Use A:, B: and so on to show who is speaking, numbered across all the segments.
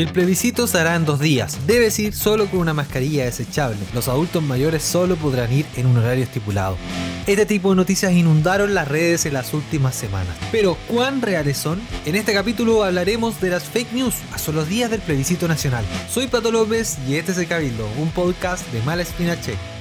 A: El plebiscito se hará en dos días. Debes ir solo con una mascarilla desechable. Los adultos mayores solo podrán ir en un horario estipulado. Este tipo de noticias inundaron las redes en las últimas semanas. Pero, ¿cuán reales son? En este capítulo hablaremos de las fake news a solo días del plebiscito nacional. Soy Pato López y este es El Cabildo, un podcast de Mala Espina Che.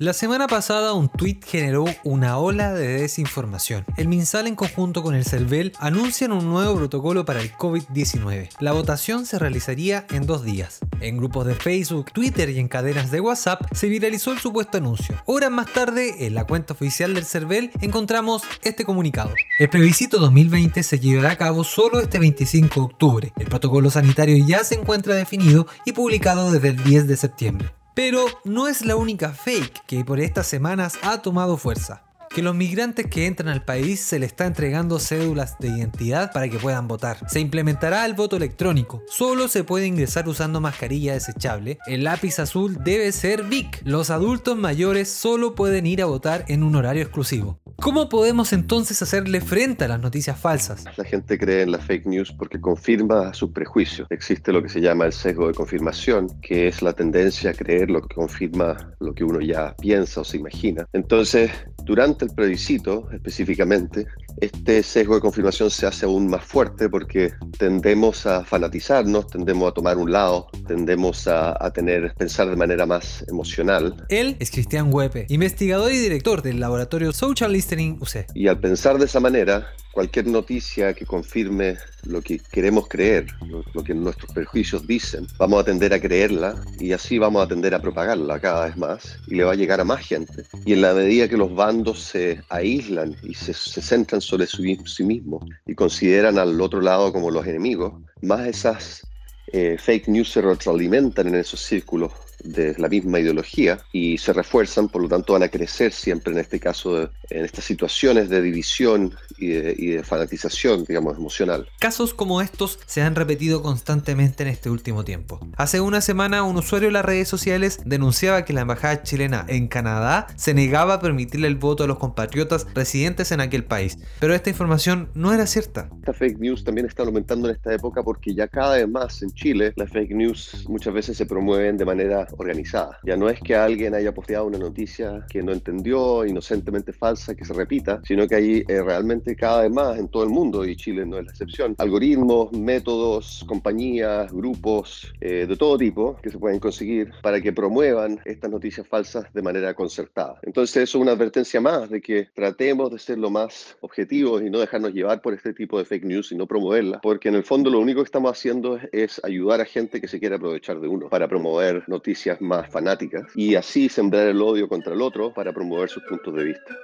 A: La semana pasada un tweet generó una ola de desinformación. El MinSal en conjunto con el CERVEL anuncian un nuevo protocolo para el COVID-19. La votación se realizaría en dos días. En grupos de Facebook, Twitter y en cadenas de WhatsApp se viralizó el supuesto anuncio. Horas más tarde, en la cuenta oficial del CERVEL encontramos este comunicado. El plebiscito 2020 se llevará a cabo solo este 25 de octubre. El protocolo sanitario ya se encuentra definido y publicado desde el 10 de septiembre. Pero no es la única fake que por estas semanas ha tomado fuerza. Que los migrantes que entran al país se les está entregando cédulas de identidad para que puedan votar. Se implementará el voto electrónico. Solo se puede ingresar usando mascarilla desechable. El lápiz azul debe ser VIC. Los adultos mayores solo pueden ir a votar en un horario exclusivo. ¿Cómo podemos entonces hacerle frente a las noticias falsas?
B: La gente cree en la fake news porque confirma sus prejuicios. Existe lo que se llama el sesgo de confirmación, que es la tendencia a creer lo que confirma lo que uno ya piensa o se imagina. Entonces, durante el plebiscito específicamente, este sesgo de confirmación se hace aún más fuerte porque tendemos a fanatizarnos, tendemos a tomar un lado, tendemos a, tener, pensar de manera más emocional.
A: Él es Cristian Huepe, investigador y director del laboratorio Social Listening UC.
B: Y al pensar de esa manera, cualquier noticia que confirme lo que queremos creer, lo, que nuestros prejuicios dicen, vamos a tender a creerla y así vamos a tender a propagarla cada vez más y le va a llegar a más gente. Y en la medida que los bandos se aíslan y se, centran sobre sí mismos y consideran al otro lado como los enemigos, más esas eh, fake news se retroalimentan en esos círculos de la misma ideología y se refuerzan, por lo tanto van a crecer siempre en este caso, en estas situaciones de división y de, fanatización, digamos, emocional.
A: Casos como estos se han repetido constantemente en este último tiempo. Hace una semana un usuario de las redes sociales denunciaba que la embajada chilena en Canadá se negaba a permitirle el voto a los compatriotas residentes en aquel país, pero esta información no era cierta.
B: Esta fake news también está aumentando en esta época porque ya cada vez más en Chile las fake news muchas veces se promueven de manera organizada. Ya no es que alguien haya posteado una noticia que no entendió, inocentemente falsa, que se repita, sino que hay eh, realmente cada vez más en todo el mundo, y Chile no es la excepción, algoritmos, métodos, compañías, grupos eh, de todo tipo que se pueden conseguir para que promuevan estas noticias falsas de manera concertada. Entonces eso es una advertencia más de que tratemos de ser lo más objetivos y no dejarnos llevar por este tipo de fake news y no promoverla, porque en el fondo lo único que estamos haciendo es ayudar a gente que se quiere aprovechar de uno para promover noticias más fanáticas y así sembrar el odio contra el otro para promover sus puntos de vista.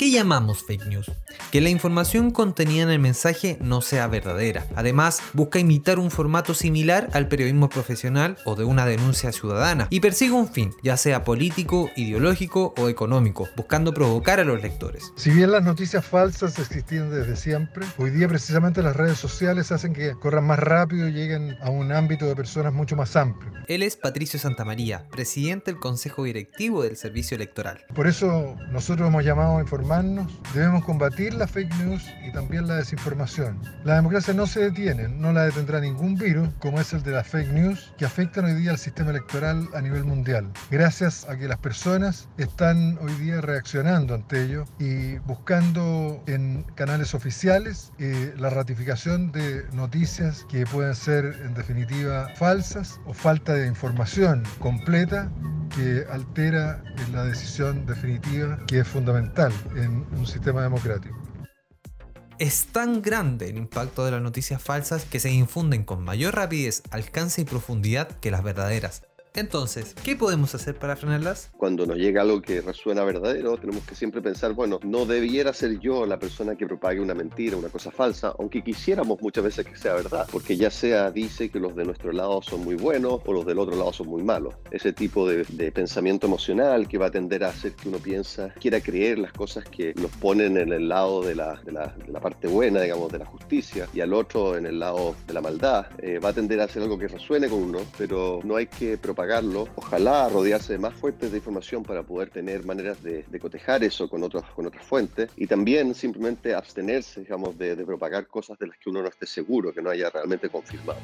A: ¿Qué llamamos fake news? Que la información contenida en el mensaje no sea verdadera. Además, busca imitar un formato similar al periodismo profesional o de una denuncia ciudadana y persigue un fin, ya sea político, ideológico o económico, buscando provocar a los lectores.
C: Si bien las noticias falsas existían desde siempre, hoy día precisamente las redes sociales hacen que corran más rápido y lleguen a un ámbito de personas mucho más amplio.
A: Él es Patricio Santamaría, presidente del Consejo Directivo del Servicio Electoral.
C: Por eso nosotros hemos llamado a informar debemos combatir la fake news y también la desinformación. La democracia no se detiene, no la detendrá ningún virus como es el de la fake news que afectan hoy día al sistema electoral a nivel mundial. Gracias a que las personas están hoy día reaccionando ante ello y buscando en canales oficiales eh, la ratificación de noticias que pueden ser en definitiva falsas o falta de información completa que altera la decisión definitiva que es fundamental en un sistema democrático.
A: Es tan grande el impacto de las noticias falsas que se infunden con mayor rapidez, alcance y profundidad que las verdaderas. Entonces, ¿qué podemos hacer para frenarlas?
B: Cuando nos llega algo que resuena verdadero, tenemos que siempre pensar, bueno, no debiera ser yo la persona que propague una mentira, una cosa falsa, aunque quisiéramos muchas veces que sea verdad, porque ya sea dice que los de nuestro lado son muy buenos o los del otro lado son muy malos. Ese tipo de, pensamiento emocional que va a tender a hacer que uno piensa, quiera creer las cosas que nos ponen en el lado de la, de la, parte buena, digamos, de la justicia, y al otro en el lado de la maldad, eh, va a tender a hacer algo que resuene con uno, pero no hay que propagar propagarlo. Ojalá rodearse de más fuentes de información para poder tener maneras de, cotejar eso con, otros, con otras fuentes y también simplemente abstenerse, digamos, de, de propagar cosas de las que uno no esté seguro, que no haya realmente confirmado.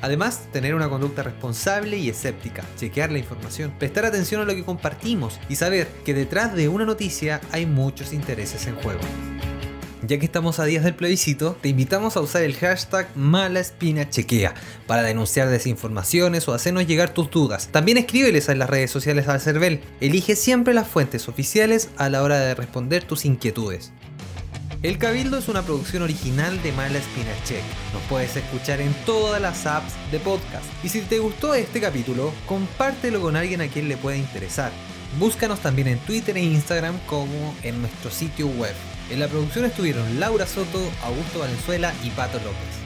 A: Además, tener una conducta responsable y escéptica, chequear la información, prestar atención a lo que compartimos y saber que detrás de una noticia hay muchos intereses en juego. Ya que estamos a días del plebiscito, te invitamos a usar el hashtag MalaEspinaChequea para denunciar desinformaciones o hacernos llegar tus dudas. También escríbeles en las redes sociales al CERVEL. Elige siempre las fuentes oficiales a la hora de responder tus inquietudes. El Cabildo es una producción original de Mala Check. Nos puedes escuchar en todas las apps de podcast. Y si te gustó este capítulo, compártelo con alguien a quien le pueda interesar. Búscanos también en Twitter e Instagram como en nuestro sitio web. En la producción estuvieron Laura Soto, Augusto Valenzuela y Pato López.